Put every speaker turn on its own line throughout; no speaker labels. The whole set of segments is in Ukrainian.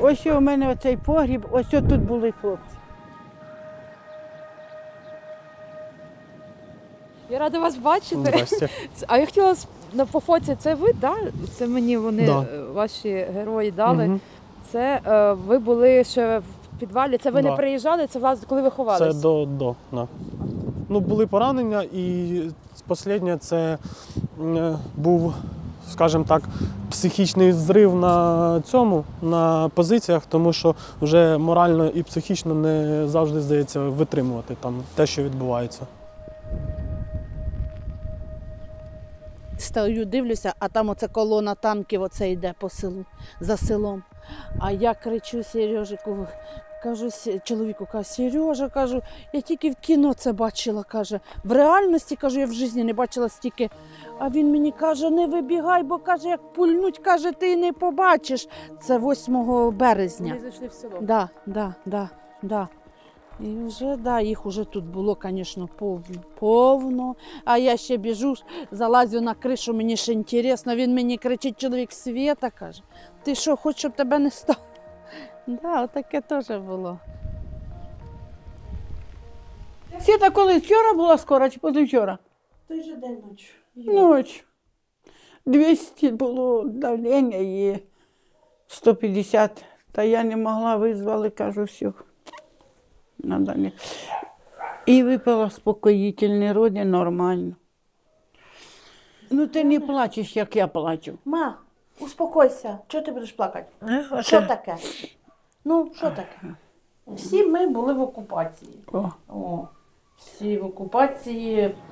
Ось у мене оцей погріб, ось тут були хлопці.
Я рада вас бачити.
Здрасте.
А я хотіла на по фоці, це ви, да? Це мені вони
Да.
е, ваші герої дали.
Мгм.
Це е, ви були ще в підвалі. Це ви
Да.
не приїжджали, це власне, коли ви ховались?
Це до, до да. Ну, були поранення, і останнє це був, скажімо так, психічний зрив на цьому, на позиціях, тому що вже морально і психічно не завжди здається витримувати там те, що відбувається.
Стою, дивлюся, а там оце колона танків оце йде по селу, за селом. А я кричу Сережику, кажу чоловіку, кажу, Сережа, кажу, я тільки в кіно це бачила, каже. В реальності кажу, я в житті не бачила стільки. А він мені каже, не вибігай, бо каже, як пульнуть, каже, ти не побачиш. Це 8 березня.
Вони зайшли в село.
Да, да, да, да. І вже, да, їх уже тут було, звісно, повно, повно. А я ще біжу, залазю на кришу, мені ще інтересно. Він мені кричить, чоловік Свєта каже, ти що, хочеш, щоб тебе не стало? Да, таке теж було. Світа коли вчора була скоро чи позавчора?
Той же день ночі.
Ніч. 200 було давлення і 150. Та я не могла, визвали, кажу, все. Надо не. І випила спокоїтельний роді нормально. Ну, ти не плачеш, як я плачу.
Ма, успокойся. Чого ти будеш плакати? Що таке? Ну, що таке? Всі ми були в окупації.
О.
О, всі в окупації.
–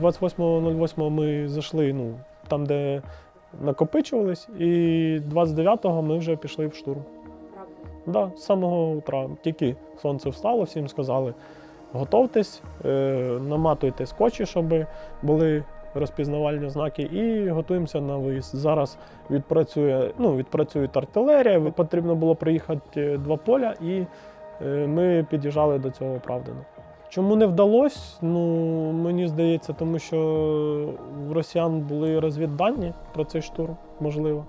28.08 ми зайшли ну, там, де накопичувались, і 29-го ми вже пішли в штурм. Правда? Да, з самого утра. Тільки сонце встало, всім сказали: готовтесь, е, наматуйте скотчі, щоб були розпізнавальні знаки, і готуємося на виїзд. Зараз відпрацює, ну, відпрацює артилерія. Потрібно було проїхати два поля, і е, ми під'їжджали до цього оправдано. Чому не вдалося? Ну, мені здається, тому що в росіян були розвіддані про цей штурм, можливо.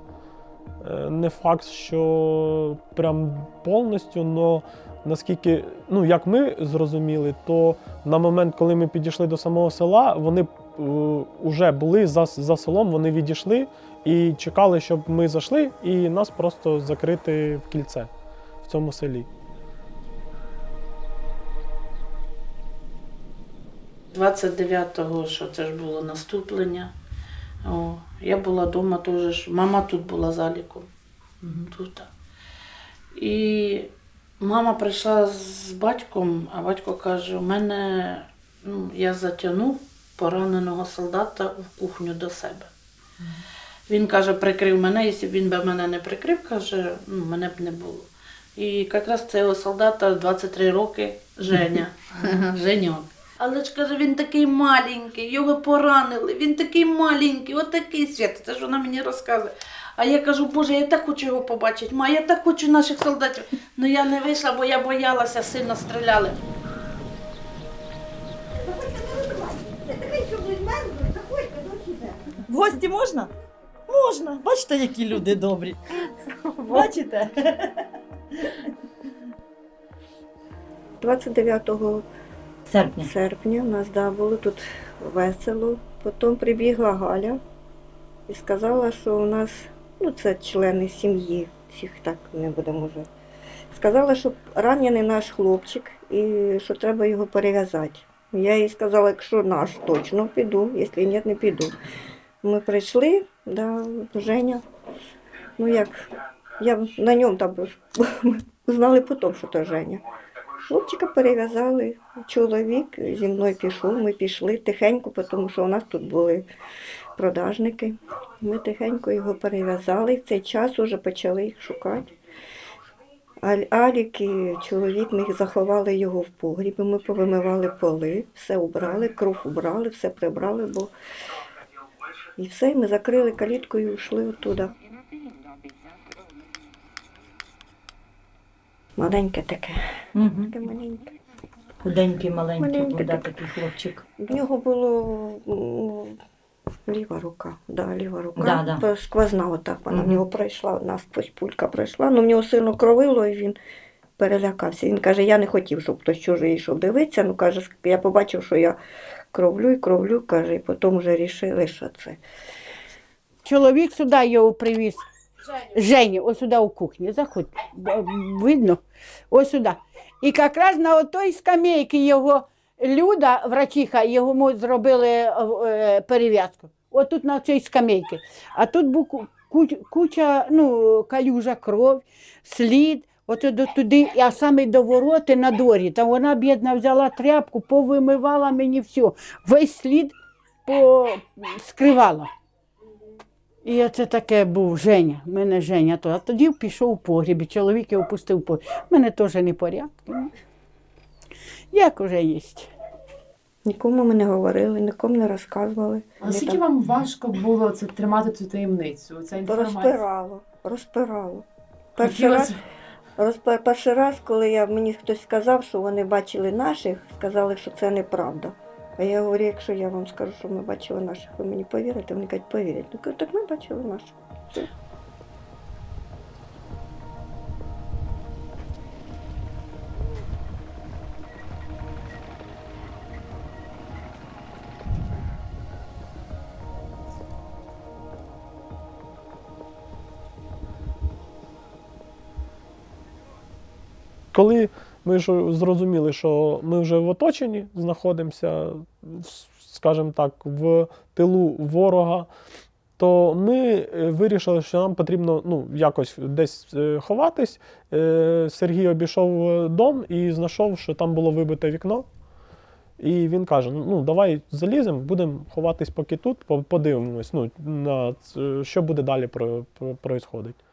Е, Не факт, що прям повністю, але наскільки, ну як ми зрозуміли, то на момент, коли ми підійшли до самого села, вони вже були за, за селом, вони відійшли і чекали, щоб ми зайшли, і нас просто закрити в кільце в цьому селі.
29-го, що це ж було наступлення. О, я була вдома теж. Мама тут була заліком. Тут. І мама прийшла з батьком, а батько каже: у мене ну, я затягнув пораненого солдата в кухню до себе. Він каже, прикрив мене, якщо б він би мене не прикрив, каже, ну, мене б не було. І якраз цього солдата 23 роки Женя. Женьок. Але ж каже, він такий маленький, його поранили, він такий маленький, отакий свят. Це ж вона мені розказує. А я кажу, Боже, я так хочу його побачити. Ма, я так хочу наших солдатів. Ну я не вийшла, бо я боялася, сильно стріляли.
В гості можна? Можна. Бачите, які люди добрі. Бачите?
29
Серпня.
серпня у нас да, було тут весело. Потім прибігла Галя і сказала, що у нас, ну це члени сім'ї, всіх так не будемо вже. Сказала, що ранений наш хлопчик і що треба його перев'язати. Я їй сказала, якщо наш, точно піду, якщо ні, не піду. Ми прийшли, да, Женя. Ну як, я на ньому там знали потім, що то Женя. Хлопчика перев'язали, чоловік зі мною пішов, ми пішли тихенько, тому що у нас тут були продажники. Ми тихенько його перев'язали, в цей час вже почали їх шукати. Алік і чоловік ми заховали його в погрібі, ми повимивали поли, все убрали, кров убрали, все прибрали, бо і все, ми закрили калітку і йшли оттуда. Маленьке таке,
Угу.
таке маленьке.
Худенький, маленький
Маленький
да,
такий.
такий хлопчик.
В нього було м, ліва рука. Да, ліва рука.
Да, да.
Сквозна отак вона в
Мгм.
нього пройшла, насквозь пулька пройшла. Ну, в нього сильно кровило, і він перелякався. Він каже, я не хотів, щоб хтось чужий йшов дивитися. Ну, каже, я побачив, що я кровлю і кровлю, каже, і потім вже рішили, що це.
Чоловік сюди його привіз. Женя, ось сюди у кухні, заходь. Видно? Ось сюди. І якраз на отой скамейці його Люда, врачиха, його зробили е, перев'язку. От тут на цій скамейці. А тут був куча, ну, калюжа кров, слід. От до туди, а саме до вороти на дворі. Та вона, бідна, взяла тряпку, повимивала мені все. Весь слід по... скривала. І оце таке був Женя. Мене Женя. А тоді пішов у погріб, і чоловік його пустив у погріб. У мене теж не порядки. Як уже є.
Нікому ми не говорили, нікому не розказували.
А
Ми
наскільки вам важко було це тримати цю таємницю? Ця інформація?
розпирало, розпирало. Перший раз, розпер, перший раз, коли я, мені хтось сказав, що вони бачили наших, сказали, що це неправда. А я говорю, якщо я вам скажу, що ми бачили наших, ви мені повірите? Вони кажуть, повірять. Ну, кажу, так ми бачили наших.
Коли ми ж зрозуміли, що ми вже в оточенні знаходимося, скажімо так, в тилу ворога, то ми е, вирішили, що нам потрібно ну, якось десь е, ховатись. Е, Сергій обійшов дом і знайшов, що там було вибите вікно. І він каже: ну давай заліземо, будемо ховатись поки тут, подивимось, ну, на що буде далі про, про.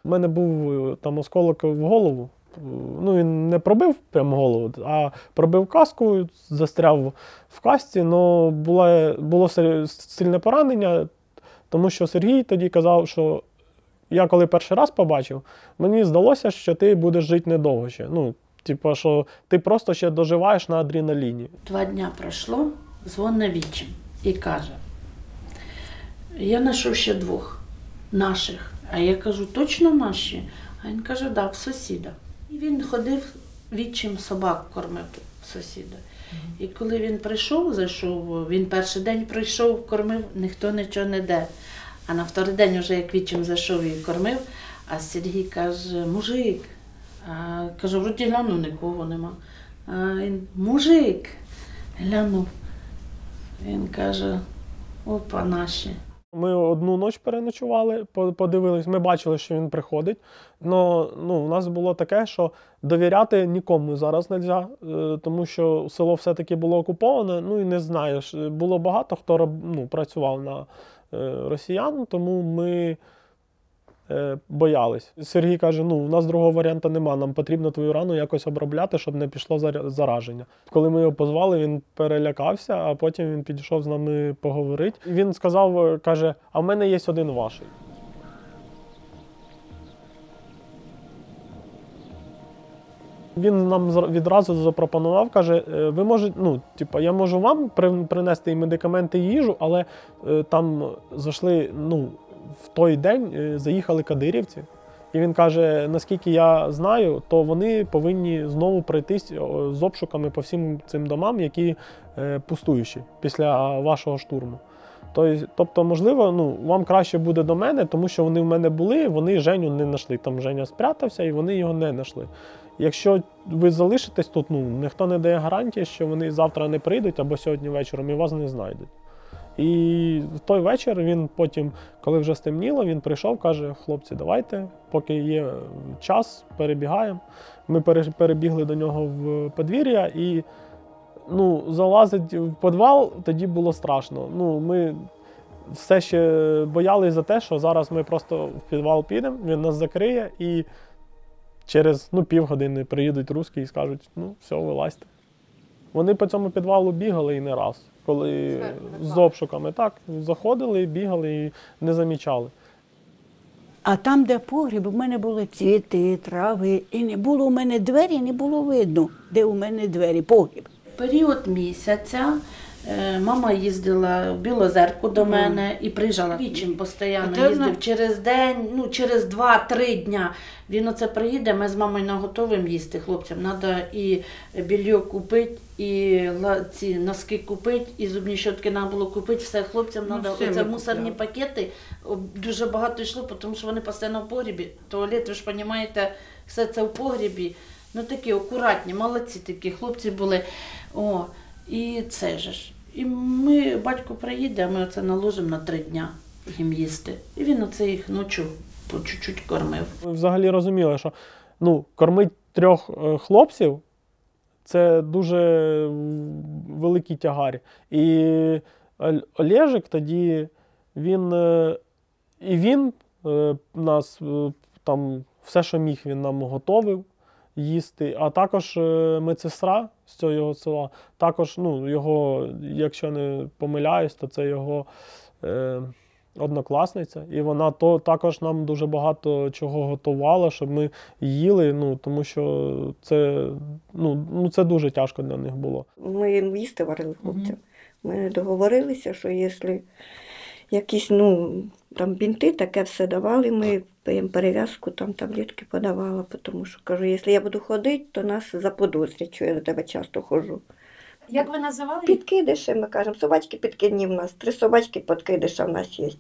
У мене був там осколок в голову. Ну, він не пробив прямо голову, а пробив каску, застряв в касці. але було, було сильне поранення, тому що Сергій тоді казав, що я коли перший раз побачив, мені здалося, що ти будеш жити недовго ще. Ну, типу, що ти просто ще доживаєш на адреналіні.
Два дня пройшло, дзвонить вічим і каже: я знайшов ще двох наших. А я кажу, точно наші? А він каже, да, в сусіда. І він ходив відчим собак кормив сусіда. І коли він прийшов, зайшов, він перший день прийшов, кормив, ніхто нічого не де. А на вторий день, вже як відчим зайшов і кормив, а Сергій каже, мужик. А, каже, вроді гляну, нікого нема. А він, мужик, глянув. Він каже, опа, наші.
Ми одну ніч переночували, по- подивились, ми бачили, що він приходить. Но ну, у нас було таке, що довіряти нікому зараз не можна, тому що село все-таки було окуповане. Ну і не знаєш. Було багато хто ну, працював на е, росіян, тому ми е, боялись. Сергій каже: ну, у нас другого варіанту нема, нам потрібно твою рану якось обробляти, щоб не пішло зараження. Коли ми його позвали, він перелякався, а потім він підійшов з нами поговорити. Він сказав, е, каже: а в мене є один ваший. Він нам відразу запропонував, каже: «Е, ви можете, ну, типу, я можу вам принести і медикаменти, і їжу, але е, там зайшли, ну, в той день е, заїхали кадирівці. І він каже: наскільки я знаю, то вони повинні знову пройтись з обшуками по всім цим домам, які е, пустуючі після вашого штурму. Тобто, можливо, ну, вам краще буде до мене, тому що вони в мене були, вони Женю не знайшли. Там Женя спрятався і вони його не знайшли. Якщо ви залишитесь тут, ну ніхто не дає гарантії, що вони завтра не прийдуть або сьогодні вечором і вас не знайдуть. І в той вечір він потім, коли вже стемніло, він прийшов, каже: хлопці, давайте, поки є час, перебігаємо. Ми перебігли до нього в подвір'я і ну, залазить в підвал, тоді було страшно. Ну, ми все ще боялись за те, що зараз ми просто в підвал підемо, він нас закриє і через ну, півгодини приїдуть русські і скажуть, ну, все, вилазьте. Вони по цьому підвалу бігали і не раз, коли з обшуками так, заходили, бігали і не замічали.
А там, де погріб, у мене були цвіти, трави, і не було у мене двері, не було видно, де у мене двері, погріб.
період місяця е, мама їздила в Білозерку до мене і приїжджала. Вічим постійно їздив через день, ну через два-три дня. Він оце приїде, ми з мамою наготовимо їсти хлопцям. Треба і більйо купити, і ці носки купити, і зубні щотки треба було купити. Все хлопцям
Ну,
треба. Оце мусорні пакети дуже багато йшло, тому що вони постійно в погрібі. Туалет, ви ж розумієте, все це в погрібі. Ну такі акуратні, молодці такі хлопці були. О, і це же ж. І ми, батько приїде, а ми оце наложимо на три дня їм їсти. І він оце їх ночі по чуть-чуть кормив.
Ми взагалі розуміли, що ну, кормить трьох е, хлопців це дуже великий тягар. І Олежик тоді він е, і він е, нас е, там все, що міг, він нам готовив їсти. А також медсестра з цього села, також, ну, його, якщо не помиляюсь, то це його. Однокласниця, і вона то також нам дуже багато чого готувала, щоб ми їли. Ну тому що це, ну, ну, це дуже тяжко для них було.
Ми їм їсти варили хлопцям. Ми договорилися, що якщо якісь ну, там бінти, таке все давали, ми їм перев'язку, там таблетки подавала, тому що кажу, якщо я буду ходити, то нас заподозрять, що я до тебе часто ходжу.
Як ви називали? їх?
Підкидиші, ми кажемо, собачки підкидні в нас, три собачки підкидиша в нас є.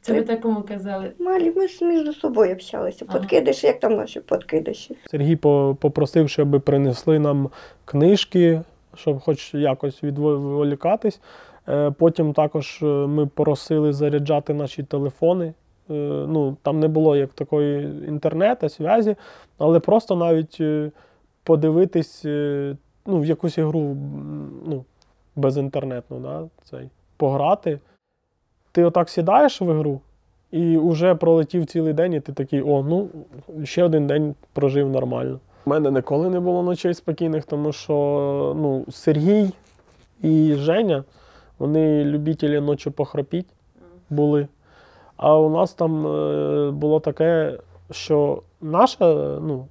Це ви такому казали.
Малі, ми ж між собою общалися.
Ага.
Подкидиші, як там наші подкидиші.
Сергій попросив, щоб принесли нам книжки, щоб хоч якось відволікатись. Е, Потім також е, ми просили заряджати наші телефони. Е, Ну, там не було як такої інтернету, зв'язі, але просто навіть подивитись ну, в якусь ігру ну, безінтернетну, да, цей, пограти. Ти отак сідаєш в ігру, і вже пролетів цілий день, і ти такий, о, ну, ще один день прожив нормально. У мене ніколи не було ночей спокійних, тому що ну, Сергій і Женя, вони любителі ночі похропіть були. А у нас там е, було таке, що наша, ну,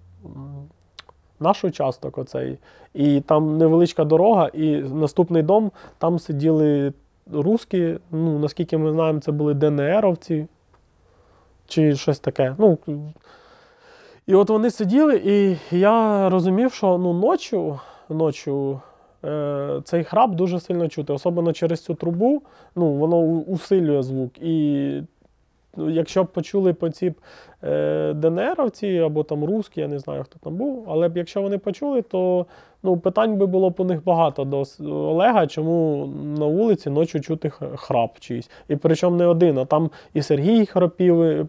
наш участок оцей, і там невеличка дорога, і наступний дом, там сиділи русські, ну, наскільки ми знаємо, це були ДНРовці чи щось таке. Ну, і от вони сиділи, і я розумів, що ну, ночі, ночі е, цей храп дуже сильно чути, особливо через цю трубу, ну, воно усилює звук. І якщо б почули по ці е, ДНРовці або там русські, я не знаю, хто там був, але б якщо вони почули, то ну, питань би було у них багато до Олега, чому на вулиці ночі чути храп чийсь. І причому не один, а там і Сергій храпів е,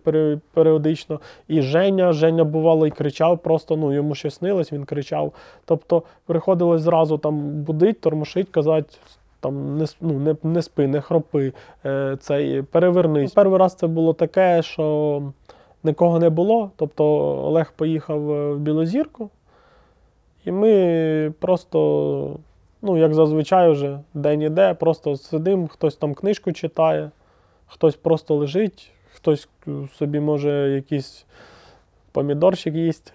періодично, і Женя. Женя бувало і кричав, просто ну, йому щось снилось, він кричав. Тобто приходилось зразу там будить, тормошить, казати. Там не, ну, не, не спи, не хропи, е, цей, перевернись. Перший раз це було таке, що нікого не було. Тобто Олег поїхав е, в Білозірку, і ми просто, ну, як зазвичай, вже день іде, просто сидимо, хтось там книжку читає, хтось просто лежить, хтось собі може якийсь помідорчик їсть,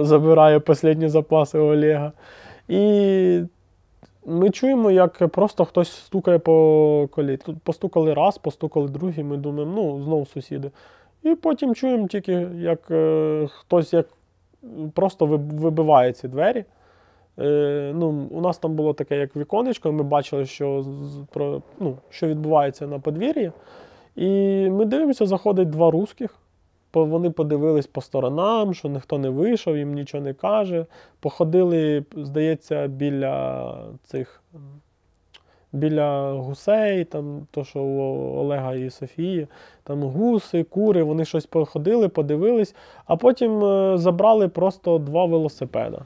забирає останні запаси Олега. І ми чуємо, як просто хтось стукає по колі. Тут постукали раз, постукали другий, ми думаємо, ну, знову сусіди. І потім чуємо тільки, як е, хтось як просто вибиває ці двері. Е, ну, у нас там було таке, як віконечко, ми бачили, що, про, ну, що відбувається на подвір'ї. І ми дивимося, заходить два русських. Вони подивились по сторонам, що ніхто не вийшов, їм нічого не каже. Походили, здається, біля цих біля гусей, там, то, що у Олега і Софії, там гуси, кури, вони щось походили, подивились, а потім е, забрали просто два велосипеда.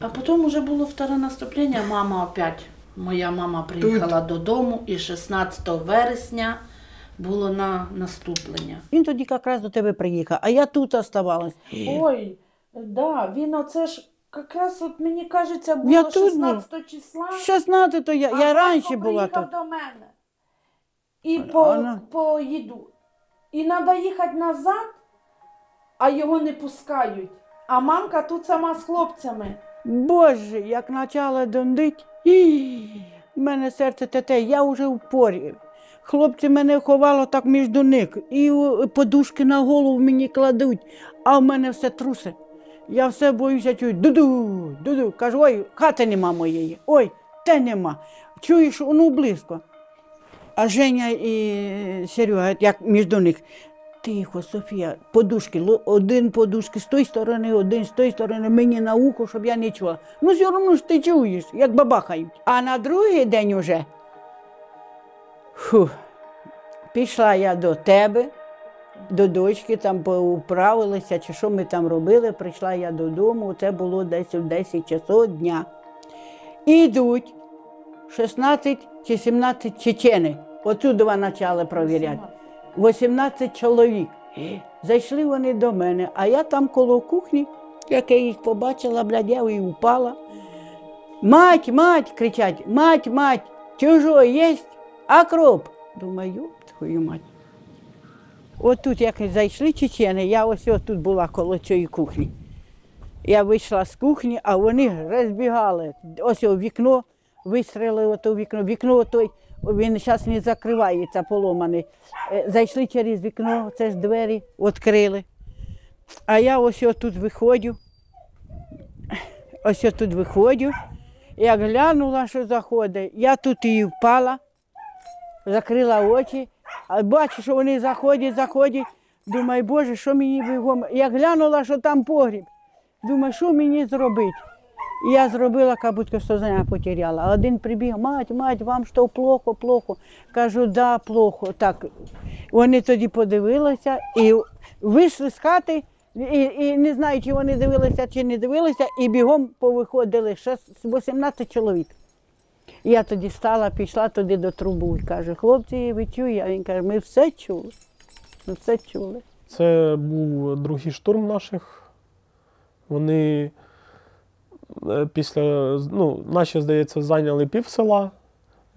А потім вже було вторе наступлення. Мама опять, моя мама приїхала додому, і 16 вересня було на наступлення.
Він тоді якраз до тебе приїхав, а я тут оставалась.
Ой, да, він оце ж якраз от мені кажеться було
Я тут
16 числа.
16-то я,
а
я раніше була
приїхав
тут.
до мене. І
А
по,
вона-
по їду. І треба їхати назад.
а його не пускають. А мамка тут сама з хлопцями.
Боже, як почала дондить, і в мене серце тете, я вже в порі. Хлопці мене ховало так між них, і подушки на голову мені кладуть, а в мене все трусе. Я все боюся чую, дуду, дуду. Кажу, ой, хати нема моєї, ой, те нема. Чуєш, ну близько. А Женя і Серега, як між них. Тихо, Софія, подушки, один подушки з тої сторони, один з тої сторони, мені на ухо, щоб я не чула. Ну, все одно ж ти чуєш, як бабахають. А на другий день уже. Фу, пішла я до тебе, до дочки, там поуправилися, чи що ми там робили. Прийшла я додому, це було десь в 10 часов дня. І йдуть 16 чи 17 чечени. Отсюди почали провіряти. 18 чоловік. Зайшли вони до мене, а я там коло кухні, як я їх побачила, блядь, і упала. Мать, мать, кричать, мать, мать, чужо єсть, акроп. Думаю, «Ёб твою мать. От тут, як зайшли чечени, я ось тут була коло цієї кухні. Я вийшла з кухні, а вони розбігали. Ось у вікно, вистріли ото вікно. Вікно той, він зараз не закривається, поломаний. Е, Зайшли через вікно, це ж двері відкрили. А я ось тут виходжу. Ось тут виходжу. Як глянула, що заходить, я тут і впала, закрила очі, а бачу, що вони заходять, заходять. Думаю, Боже, що мені бігом. Я глянула, що там погріб. Думаю, що мені зробити? Я зробила, як будто сознання потеряла. А один прибіг, мать, мать, вам що плохо, плохо. Кажу, да, плохо. Так. Вони тоді подивилися і вийшли з хати, і, і не знаю, чи вони дивилися, чи не дивилися, і бігом повиходили ще 18 чоловік. Я тоді стала, пішла туди до трубу і каже, хлопці, ви чуєте? Він каже, ми все чули. Ми все чули.
Це був другий штурм наших. Вони після, ну, наші, здається, зайняли пів села,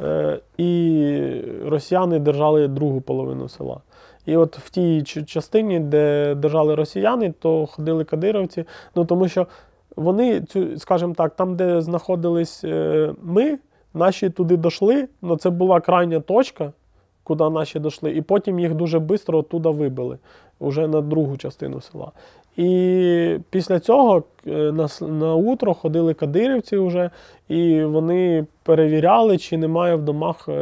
е, і росіяни держали другу половину села. І от в тій частині, де держали росіяни, то ходили кадировці. Ну тому що вони, цю, скажімо так, там, де знаходились е, ми, наші туди дійшли, ну це була крайня точка, куди наші дійшли, і потім їх дуже швидко оттуда вибили, вже на другу частину села. І після цього е, на, на утро ходили кадирівці вже, і вони перевіряли, чи немає в домах е,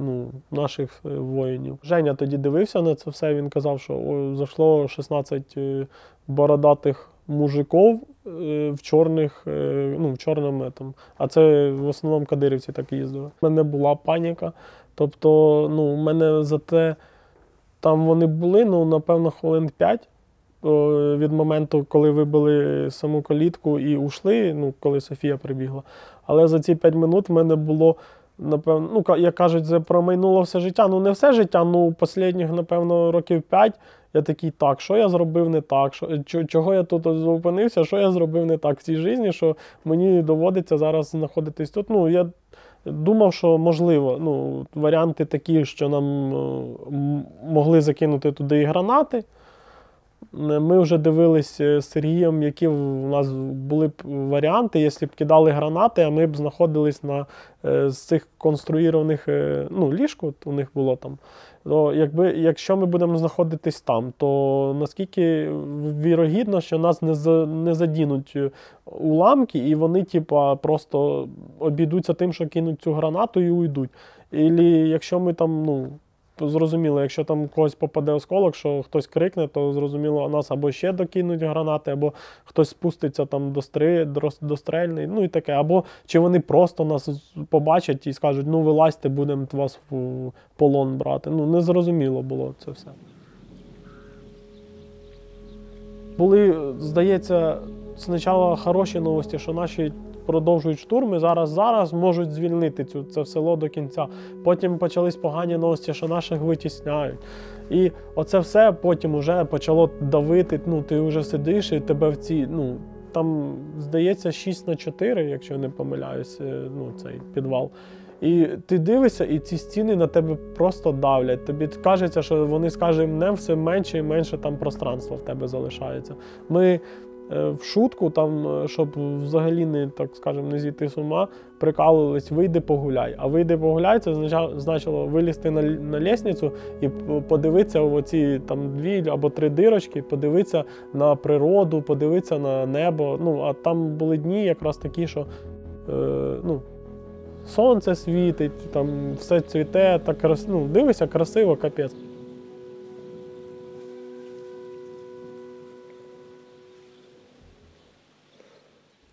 ну, наших е, воїнів. Женя тоді дивився на це все. Він казав, що зайшло 16 е, бородатих мужиків е, в чорних, ну, в чорному там. А це в основному кадирівці так їздили. У мене була паніка. Тобто, ну, у мене за те, там вони були, ну, напевно, хвилин 5 о, від моменту, коли вибили саму калітку і ушли, ну, коли Софія прибігла. Але за ці 5 минут в мене було, напевно, ну, як кажуть, це промайнуло все життя. Ну, не все життя, ну, останніх, напевно, років 5. Я такий, так, що я зробив не так? Що, чого я тут зупинився, що я зробив не так в цій житті, що мені доводиться зараз знаходитись тут. Ну, я думав, що можливо, ну, варіанти такі, що нам е, могли закинути туди і гранати. Е, Ми вже дивилися з Сергієм, які в нас були б варіанти, якщо б кидали гранати, а ми б знаходились на е, з цих конструїрованих е, ну, ліжку, у них було там. То якби, якщо ми будемо знаходитись там, то наскільки вірогідно, що нас не, за, не задінуть е, уламки, і вони, типа, просто обійдуться тим, що кинуть цю гранату і уйдуть. Ілі якщо ми там, ну, зрозуміло, якщо там когось попаде осколок, що хтось крикне, то зрозуміло, нас або ще докинуть гранати, або хтось спуститься там до, стри, до, стрельний, ну і таке. Або чи вони просто нас побачать і скажуть, ну вилазьте, будемо вас в полон брати. Ну, не зрозуміло було це все. Були, здається, спочатку хороші новості, що наші продовжують штурми. Зараз зараз можуть звільнити цю це село до кінця. Потім почались погані новості, що наших витісняють. І оце все потім вже почало давити. Ну, ти вже сидиш і тебе в ці. Ну, там, здається, 6 на 4, якщо не помиляюсь, е, ну, цей підвал. І ти дивишся, і ці стіни на тебе просто давлять. Тобі кажеться, що вони з кожним днем все менше і менше там пространства в тебе залишається. Ми в шутку, там, е, щоб взагалі не так скажемо, не зійти з ума, прикалувались, вийди погуляй. А вийди погуляй, це значило вилізти на, на лісницю і подивитися в оці там дві або три дирочки, подивитися на природу, подивитися на небо. Ну, а там були дні якраз такі, що е, ну, сонце світить, там все цвіте, так ну, дивишся, красиво, капець.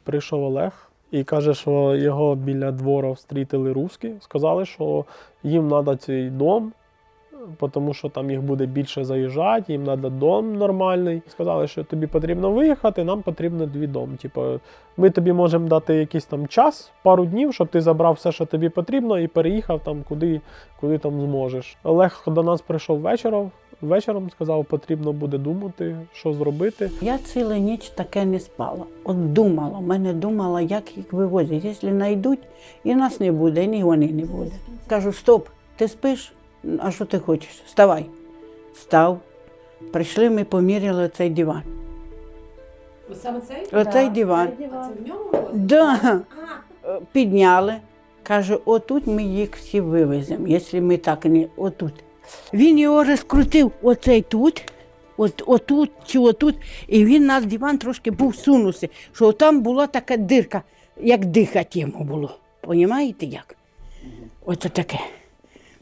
Прийшов Олег і каже, що його біля двора встрітили русські. Сказали, що їм треба цей дом, тому що там їх буде більше заїжджати, їм треба дом нормальний. Сказали, що тобі потрібно виїхати, нам потрібно дві дом. Типу, ми тобі можемо дати якийсь там час, пару днів, щоб ти забрав все, що тобі потрібно, і переїхав там, куди, куди там зможеш. Олег до нас прийшов вечором. Вечором сказав, потрібно буде думати, що зробити.
Я цілу ніч таке не спала. От думала, мене думала, як їх вивозять. Якщо знайдуть, і нас не буде, і ні вони не буде. Кажу, стоп, ти спиш? А що ти хочеш? Вставай. Став. Прийшли, ми поміряли цей диван.
Саме цей?
Оцей диван.
А це в ньому?
Да. Е, Підняли. Каже, отут ми їх всі вивеземо, якщо ми так не отут. Він його розкрутив оцей тут, от, отут чи отут, і він нас диван трошки був сунувся, що там була така дирка, як дихати йому було. Понімаєте як? Оце таке.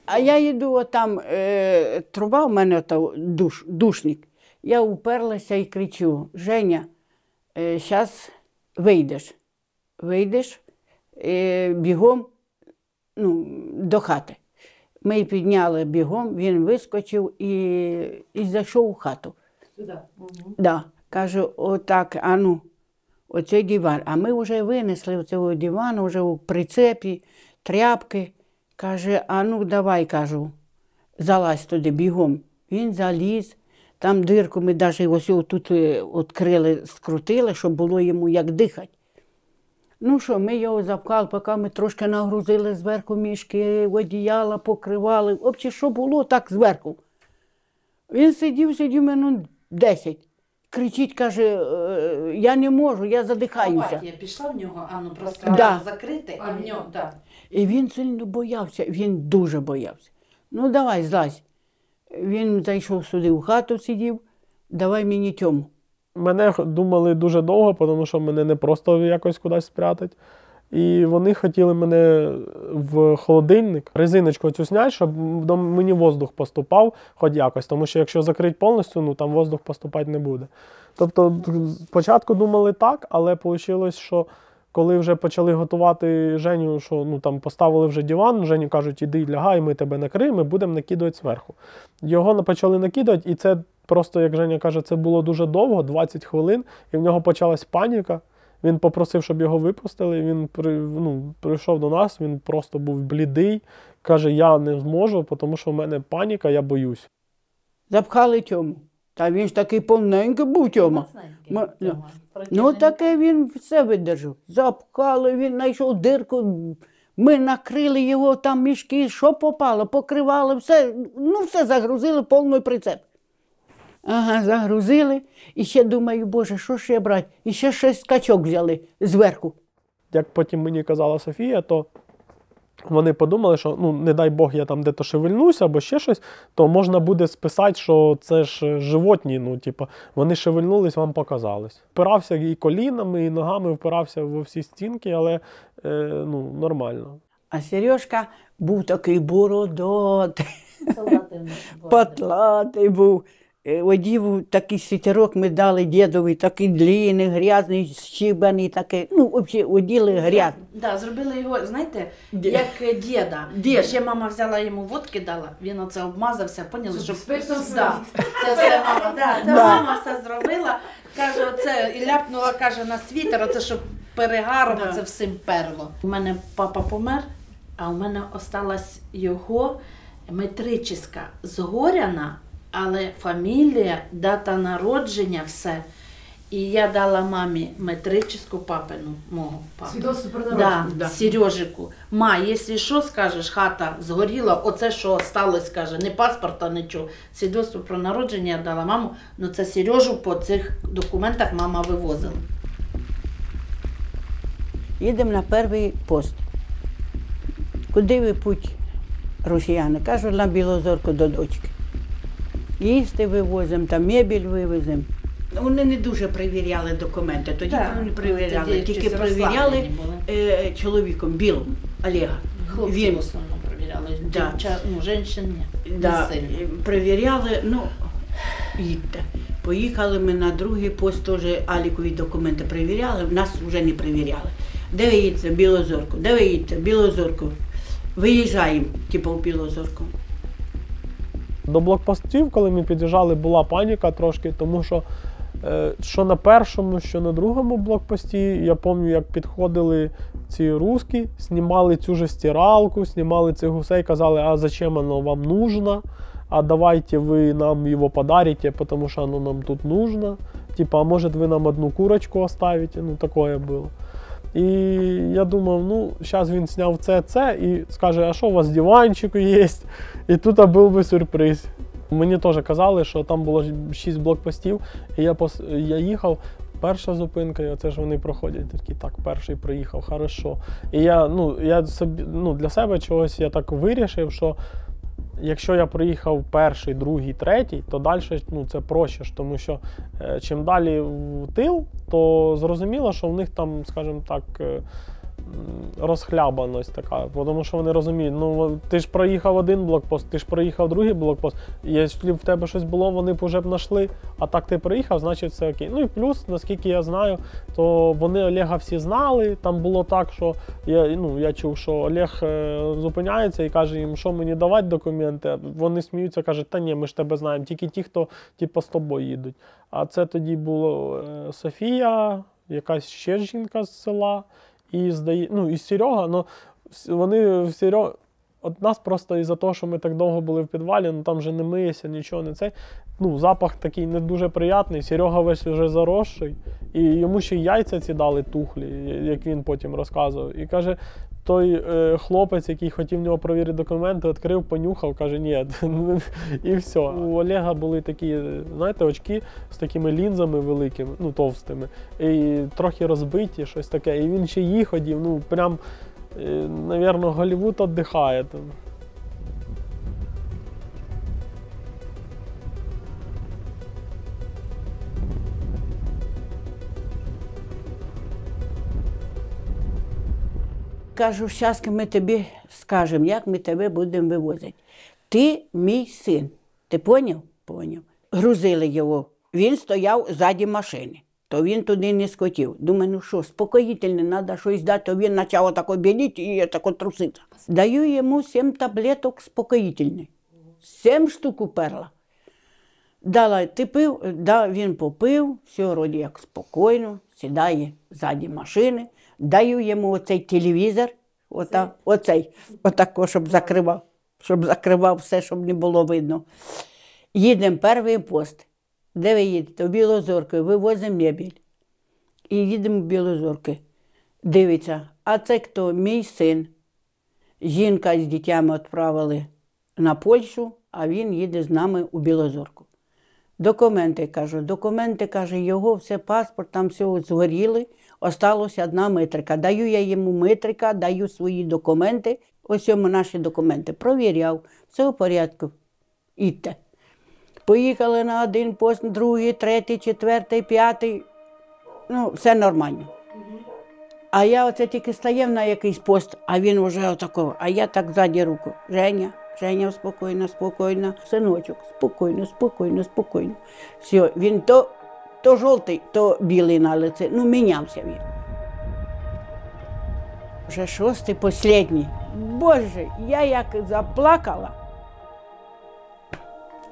А я йду, отам е, труба, у мене ото душ, душник. Я уперлася і кричу: Женя, зараз вийдеш. Вийдеш е, бігом ну, до хати. Ми підняли бігом, він вискочив і, і зайшов у хату.
Сюди.
Да. Каже, отак, а ну, оцей диван. А ми вже винесли цього дивану, вже у прицепі, тряпки. Каже, а ну давай, кажу, залазь туди бігом. Він заліз, там дирку ми навіть ось тут відкрили, скрутили, щоб було йому як дихати. Ну що, ми його запхали, поки ми трошки нагрузили зверху мішки, одіяла покривали. Взагалі, що було, так зверху. Він сидів, сидів минут 10. Кричить, каже, «Е, я не можу, я задихаюся.
Апатія пішла в нього, а ну просто
Да.
закрити, а в нього, так.
І він сильно боявся, він дуже боявся. Ну, давай, злазь. Він зайшов сюди в хату, сидів, давай мені тьому.
Мене думали дуже довго, тому що мене не просто якось кудись спрятать. І вони хотіли мене в холодильник, резиночку цю зняти, щоб мені воздух поступав, хоч якось. Тому що якщо закрити повністю, ну там воздух поступати не буде. Тобто, спочатку думали так, але вийшло, що коли вже почали готувати Женю, що ну там поставили вже диван, Жені кажуть, іди лягай, ми тебе накриємо, ми будемо накидувати зверху. Його почали накидувати, і це просто, як Женя каже, це було дуже довго, 20 хвилин, і в нього почалась паніка. Він попросив, щоб його випустили. Він при, ну, прийшов до нас, він просто був блідий. Каже, я не зможу, тому що в мене паніка, я боюсь.
Запхали тьому. Та він ж такий повненький був тьома. Ма- Ну, таке він все видержав. Запхали, він знайшов дирку. Ми накрили його там мішки, що попало, покривали, все, ну все загрузили повний прицеп. Ага, загрузили. І ще думаю, боже, що ж я брати? І ще шість скачок взяли зверху.
Як потім мені казала Софія, то вони подумали, що ну, не дай Бог, я там де-то шевельнуся або ще щось, то можна буде списати, що це ж животні. Ну, типу, вони шевельнулись, вам показалось. Впирався і колінами, і ногами впирався во всі стінки, але е, ну, нормально.
А Сережка був такий бородатий, патлатий був. Е, Одів такий світерок ми дали дідові, такий длинний, грязний, щибаний, такий, ну, взагалі, оділи грязний.
Да, зробили його, знаєте, як е, діда.
Дід.
Ще мама взяла йому водки дала, він оце обмазався, поняли, що
спиртом
да. Це все мама, да, це
Да.
мама все зробила. Каже, оце і ляпнула, каже, на світер, оце щоб перегаром
Да.
це всім перло. У мене папа помер, а у мене осталась його метричіска згоряна, але фамілія, дата народження, все. І я дала мамі метричку папину, мого папу.
Свідоцтво про
Да, Сережику. Ма, якщо що скажеш, хата згоріла, оце що сталося, каже, не паспорта, нічого. Свідоцтво про народження я дала маму, ну це Сережу по цих документах мама вивозила.
Їдемо на перший пост. Куди ви путь, росіяни? Кажуть, на Білозорку до дочки. Їсти вивозимо, там мебіль вивеземо. Вони не дуже перевіряли документи, тоді
Так,
не перевіряли,
тоді
тільки
щось
перевіряли
розслаблені були.
е, чоловіком, білим, Олега.
Хлопці
Він-
в основному перевіряли.
Да.
Ну, женщин ні.
Да,
Не сильно.
і перевіряли, ну, їдьте. Поїхали ми на другий пост, теж Алікові документи перевіряли, нас вже не перевіряли. Де ви їдете? Білозорку. Де ви їдете? В Білозорку. Виїжджаємо, типу, в Білозорку.
До блокпостів, коли ми під'їжджали, була паніка трошки, тому що е, що на першому, що на другому блокпості, я пам'ятаю, як підходили ці русські, знімали цю же стиралку, знімали цих гусей, казали, а зачем воно вам нужно? А давайте ви нам його подарите, тому що оно нам тут нужно. Типа, а може ви нам одну курочку оставите? Ну, такое було. І я думав, ну, зараз він зняв це, це і скаже, а що у вас диванчик є? І тут був би сюрприз. Мені теж казали, що там було 6 блокпостів, і я, пос... я їхав. Перша зупинка, і оце ж вони проходять. Такі, так, перший проїхав, хорошо. І я, ну, я собі, ну, для себе чогось я так вирішив, що якщо я приїхав перший, другий, третій, то далі ну, це проще, тому що е, чим далі в тил, то зрозуміло, що в них там, скажімо так, е, розхлябаність така. Тому що вони розуміють, ну ти ж проїхав один блокпост, ти ж проїхав другий блокпост. Якщо б в тебе щось було, вони б вже б знайшли, а так ти приїхав, значить все окей. Ну і плюс, наскільки я знаю, то вони Олега всі знали. Там було так, що я, ну, я чув, що Олег е, зупиняється і каже їм, що мені давати документи. Вони сміються, кажуть, та ні, ми ж тебе знаємо, тільки ті, хто типу, з тобою їдуть. А це тоді було е, Софія, якась ще жінка з села, і здає, ну, і Серега, ну вони Серега. От нас просто із-за того, що ми так довго були в підвалі, ну там же не миєся, нічого не це. Ну, запах такий не дуже приятний. Серега весь вже заросший, і йому ще й яйця ці дали тухлі, як він потім розказував. І каже, той е, хлопець, який хотів в нього перевірити документи, відкрив, понюхав, каже, ні. і все. У Олега були такі, знаєте, очки з такими лінзами великими, ну товстими, і трохи розбиті, щось таке. І він ще їх одів, ну прям, е, навірно, Голлівуд віддихає там.
Кажу, зараз ми тобі скажемо, як ми тебе будемо вивозити. Ти мій син. Ти поняв? Поняв. Грузили його. Він стояв ззаді машини. То він туди не скотів. Думаю, ну що, спокоїтельне, треба щось дати. То він почав отако біліти і тако трусити. Даю йому сім таблеток спокоїтельних. Сім штук уперла. Дала, ти пив, да, він попив, все вроді як спокійно, сідає ззаді машини, даю йому оцей телевізор, ота, оцей, отако, щоб закривав, щоб закривав все, щоб не було видно. Їдемо перший пост. Де ви їдете? В Білозорки, вивозимо мебіль. І їдемо в Білозорки. Дивиться, а це хто? Мій син. Жінка з дітями відправили на Польщу, а він їде з нами у Білозорку. Документи кажу, документи каже, його все паспорт, там все згоріли. Осталася одна метрика. Даю я йому метрика, даю свої документи. Ось йому наші документи. Провіряв, все в порядку. Ідьте. Поїхали на один пост, другий, третій, четвертий, п'ятий. Ну, все нормально. А я оце тільки стаєм на якийсь пост, а він вже отако, а я так ззаді руку. Женя, Женя, спокійно, спокійно. Синочок, спокійно, спокійно, спокійно. Все, він то, то жовтий, то білий на лице. Ну, мінявся він. Вже шостий, останній. Боже, я як заплакала.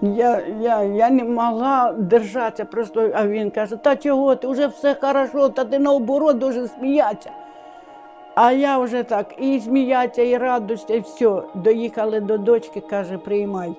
Я, я, я не могла держатися просто, а він каже, та чого ти, вже все хорошо, та ти наоборот дуже сміятися. А я вже так і сміятися, і радуюся, і все. Доїхали до дочки, каже, приймай.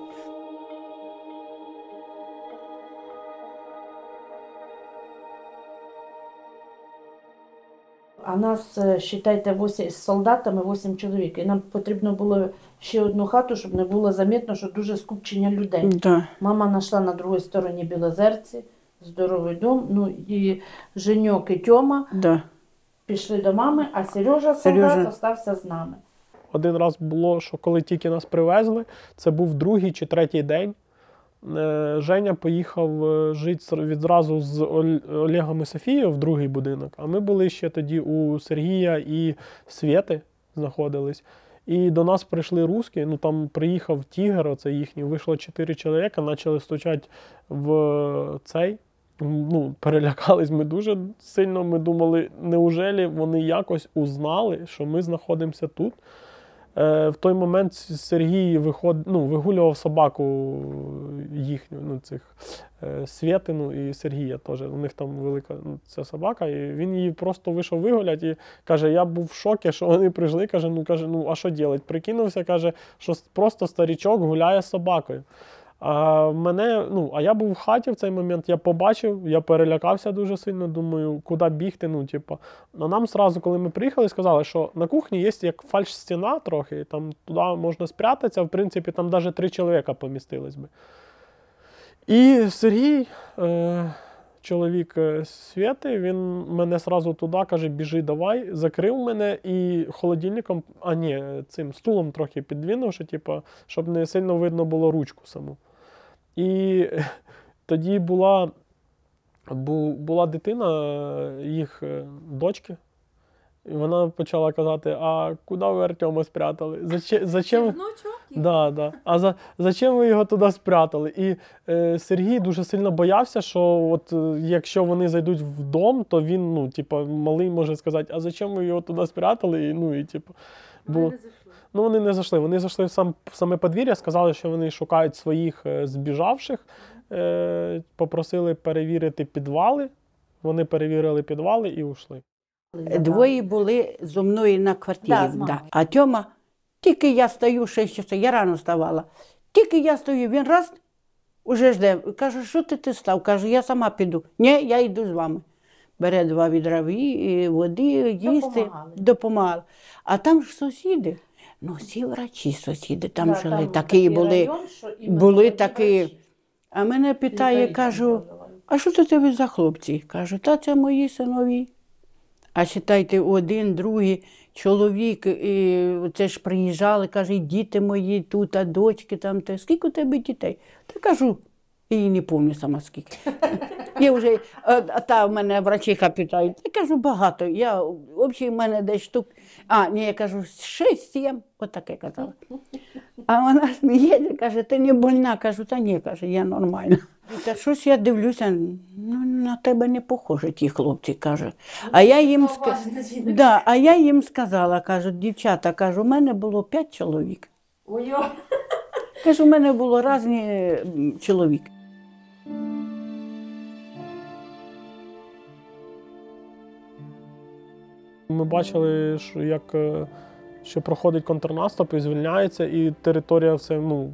Нас, е, считайте, 8, з солдатами 8 чоловік. І нам потрібно було ще одну хату, щоб не було замітно, що дуже скупчення людей.
Да.
Мама знайшла на другій стороні Білозерці, здоровий дом. Ну і Женьок і Тьома
Да.
пішли до мами, а Сережа солдат
Сережа.
залишився з нами.
Один раз було, що коли тільки нас привезли, це був другий чи третій день. Е, Женя поїхав е, жити відразу з Олегом і Софією в другий будинок. А ми були ще тоді у Сергія і Свєти знаходились. І до нас прийшли русські, ну там приїхав тігр, оце їхній, вийшло чотири чоловіка, почали стучати в цей. Ну, перелякались ми дуже сильно. Ми думали, неужелі вони якось узнали, що ми знаходимося тут. Е, в той момент Сергій виход, ну, вигулював собаку їхню, ну, цих е, Свєтину і Сергія теж. У них там велика ну, ця собака, і він її просто вийшов вигулять і каже: я був в шокі, що вони прийшли. Каже, ну каже, ну а що робити? Прикинувся, каже, що просто старічок гуляє з собакою. А мене, ну, а я був в хаті в цей момент, я побачив, я перелякався дуже сильно, думаю, куди бігти. Ну, типу. А нам сразу, коли ми приїхали, сказали, що на кухні є як фальш-стіна трохи, там туди можна спрятатися, в принципі, там навіть три чоловіка помістились би. І Сергій, е, чоловік е, Свєти, він мене сразу туди каже: біжи, давай, закрив мене і холодильником, а ні, цим стулом трохи підвінувши, типу, щоб не сильно видно було ручку саму. І тоді була, була дитина їх е, дочки. І вона почала казати: а куди ви Артема спрятали? Зачем, зачем... Да, да. А за, зачем ви його туди спрятали? І е, Сергій дуже сильно боявся, що от, е, якщо вони зайдуть в дом, то він, ну, типу, малий може сказати, а зачем ви його туди спрятали? І, ну, і, типу, бо... Ну, вони не зайшли. Вони зайшли в, сам, в саме подвір'я, сказали, що вони шукають своїх е, збіжавших, е, попросили перевірити підвали. Вони перевірили підвали і ушли.
Двоє були зо мною на квартирі.
Да,
Да. А Тьома, тільки я стою 6 часов, я рано вставала. Тільки я стою, він раз уже жде. Кажу, що ти, ти став? Каже, я сама піду. Ні, я йду з вами. Бере два відра води, їсти,
Допомагали.
допомагала. А там ж сусіди. Ну, всі врачі сусіди там
Да,
жили,
там
такі були.
район, що
були
такі
такі. А мене питає,
Лікарі
кажу, а що це тебе за хлопці? Кажу, та це мої синові. А читайте, один, другий чоловік, і це ж приїжджали, каже, діти мої тут, а дочки там, те. скільки у тебе дітей? Та кажу, її не пам'ятаю сама скільки. Я вже, а, та в мене врачиха питає, я кажу, багато. Я, взагалі, в мене десь штук, а, ні, я кажу, шість-сім, отаке казала. А вона сміється, каже, ти не больна. Кажу, та ні, каже, я нормальна. Та щось я дивлюся, ну на тебе не похожі ті хлопці, каже. А я їм, ска- да, а я їм сказала, кажу, дівчата, кажу, у мене було п'ять чоловік.
Ой-ой.
Кажу, у мене було різні чоловіки.
Ми бачили, що як е, що проходить контрнаступ і звільняється, і територія все ну,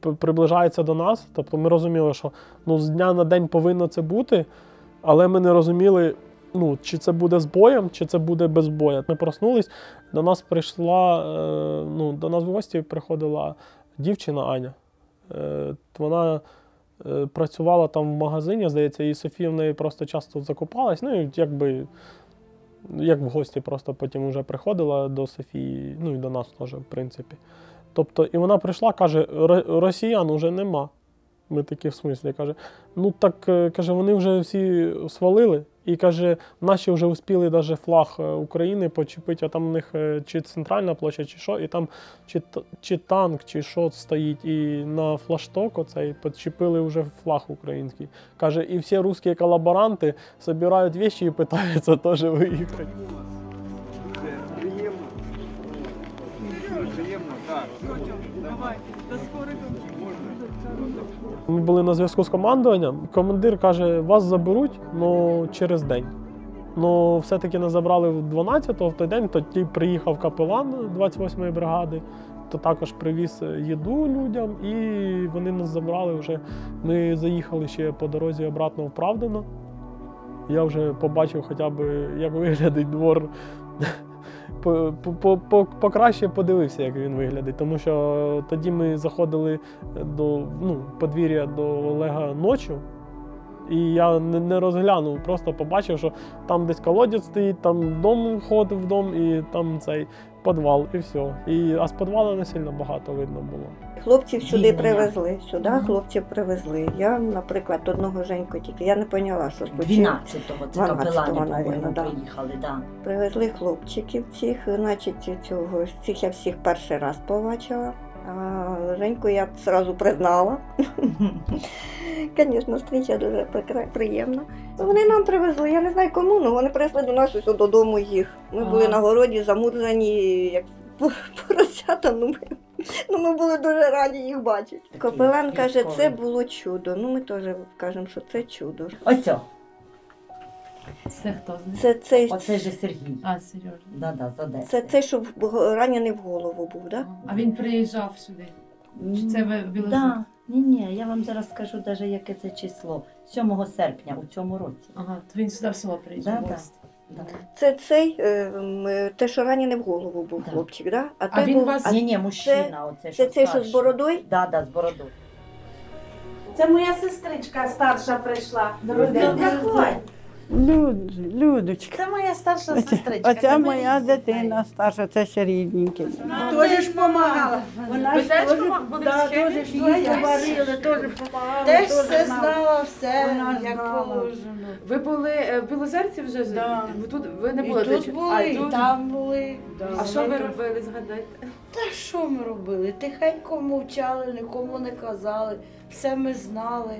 приближається до нас. Тобто ми розуміли, що ну, з дня на день повинно це бути, але ми не розуміли, ну, чи це буде з боєм, чи це буде без бою. Ми проснулись, до нас прийшла, е, ну, до нас в гості приходила дівчина Аня. Е, Вона працювала там в магазині, здається, і Софія в неї просто часто закопалась. Ну, і якби як в гості просто потім вже приходила до Софії, ну і до нас теж, в принципі. Тобто, і вона прийшла, каже, «Ро- росіян уже нема. Ми такі в смислі каже, ну так е, каже, вони вже всі свалили. І каже, наші вже успіли навіть флаг е, України почепити, а там у них е, чи центральна площа, чи що, і там чи, чи танк, чи що стоїть, і на флашток оцей почепили вже флаг український. Каже, і всі русські колаборанти збирають вещи і питаються теж виїхати.
Приємно. Приємно, так.
Ми були на зв'язку з командуванням. Командир каже, вас заберуть ну, через день. Ну, все-таки нас забрали 12-го в той день, тоді приїхав капелан 28-ї бригади, то також привіз їду людям, і вони нас забрали вже. Ми заїхали ще по дорозі обратно в Правдино. я вже побачив хоча б, як виглядить двор. По- по- по- по- Покраще подивився, як він виглядить, тому що тоді ми заходили до ну, подвір'я до Олега ночі, і я не, розглянув, просто побачив, що там десь колодязь стоїть, там дом входив в дом, і там цей підвал, і все. І, а з підвалу не сильно багато видно було.
Хлопців сюди привезли. Сюди хлопців привезли. Я, наприклад, одного Женьку тільки. Я не поняла, що спочатку.
12-го, це
12-го,
капелани,
да.
приїхали, да.
Привезли хлопчиків цих, значить, цього, цих я всіх перший раз побачила. А Женьку я одразу признала. Звісно, зустріча дуже приємна. Вони нам привезли, я не знаю кому, але вони привезли до нас ось додому їх. Ми були на городі замурзані, як поросята. Ну ми, ну ми були дуже раді їх бачити.
Такі
Копелан каже, це було чудо. Ну ми теж кажемо, що це чудо.
Ось о,
Це хто?
Це цей,
оце же Сергій.
А, Сережа.
Да, да, з Одеси.
це цей, що в- ранений в голову був, так?
А він приїжджав сюди. Чи це ви Білозір?
Да. Ні, ні, я вам зараз скажу навіть яке це число. 7 серпня у цьому році.
Ага, то він сюди в село приїжджав.
Да, да. Да.
Це цей, е, м, е, те, що ранений в голову був
Да.
хлопчик, да? А,
А
той
він
був,
вас-
а
Ні, ні, мужчина, оце
це цей, що
старший.
з бородою?
Да, да, з бородою.
Це моя сестричка старша прийшла.
Заходь.
Люд, Людочка.
Це моя старша сестричка.
Оця
Це
моя дитина старша, це ще рідненька. Тоже ж допомагала. Вона ж
теж
теж,
пома- були
да,
в схемі?
теж ж
Теж?
теж допомагала.
Теж
теж
все
знала.
все
Вона
як
знала.
положено.
Ви були е, в Білозерці вже?
Да.
Ви тут ви не
І
були?
тут були, і
тут?
там були.
А що ви робили, згадайте?
Та що ми робили? Тихенько мовчали, нікому не казали. Все ми знали.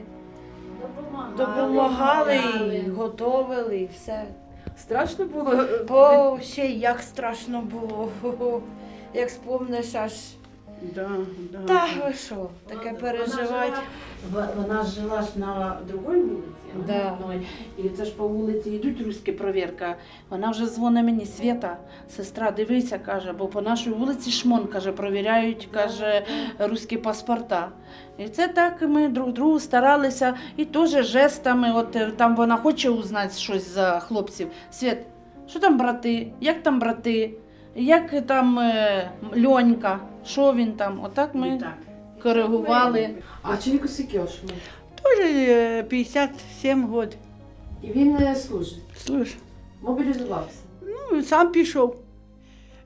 Допомагали і готовили, і все.
Страшно було?
О, ще як страшно було. Як спомниш аж.
Да, да.
Та ви що, таке переживати.
Вона жила ж на другій вулиці,
Да.
І це ж по вулиці йдуть руські провірка. Вона вже дзвонить мені, Свята, сестра, дивися, каже, бо по нашій вулиці Шмон, каже, провіряють, каже, руські паспорта. І це так ми друг другу старалися і теж жестами, от е, там вона хоче узнати щось за хлопців. Свят, що там брати? Як там брати? Як там е, Льонька? Що він там? Отак ми коригували.
А скільки аж?
Тоже е, 57 років.
І він е, служить, мобілізувався.
ну, сам пішов.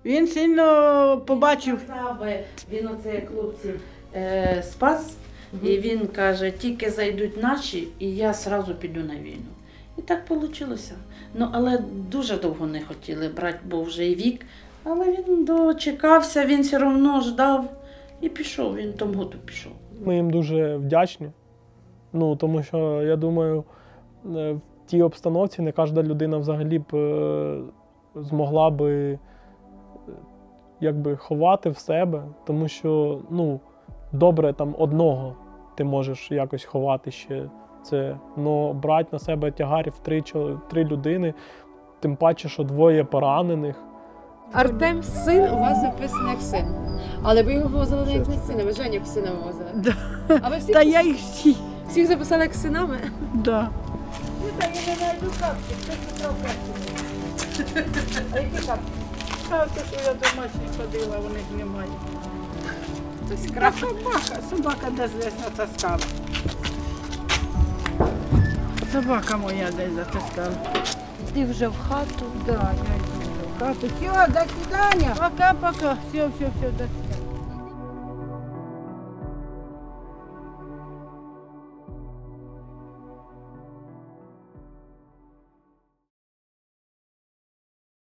Він сильно побачив.
Сказав, е, Він оце хлопців е, спас, і він каже, тільки зайдуть наші, і я одразу піду на війну. І так вийшло. Ну, але дуже довго не хотіли брати, бо вже і вік. Але він дочекався, він все одно ждав і пішов. Він тому году пішов.
Ми їм дуже вдячні. Ну, тому що я думаю, е, в тій обстановці не кожна людина взагалі б е, змогла би е, якби ховати в себе, тому що ну, добре там одного ти можеш якось ховати ще це. Но брати на себе тягар в три, три людини, тим паче, що двоє поранених.
Артем син у вас записаний як син. Але ви його вивозили не як не сина, ви Женю як сина вивозили.
Да.
А ви всіх,
Та я їх всі.
Всіх записали як синами?
Да. Правда, що я домашні ходила, вони ж немає.
Тобто
Та собака, собака десь десь натаскала. Собака моя десь затаскала.
Ти вже в хату.
Да, я йду в хату. Все, до свидания. Пока-пока. Все, все, все, до свидания.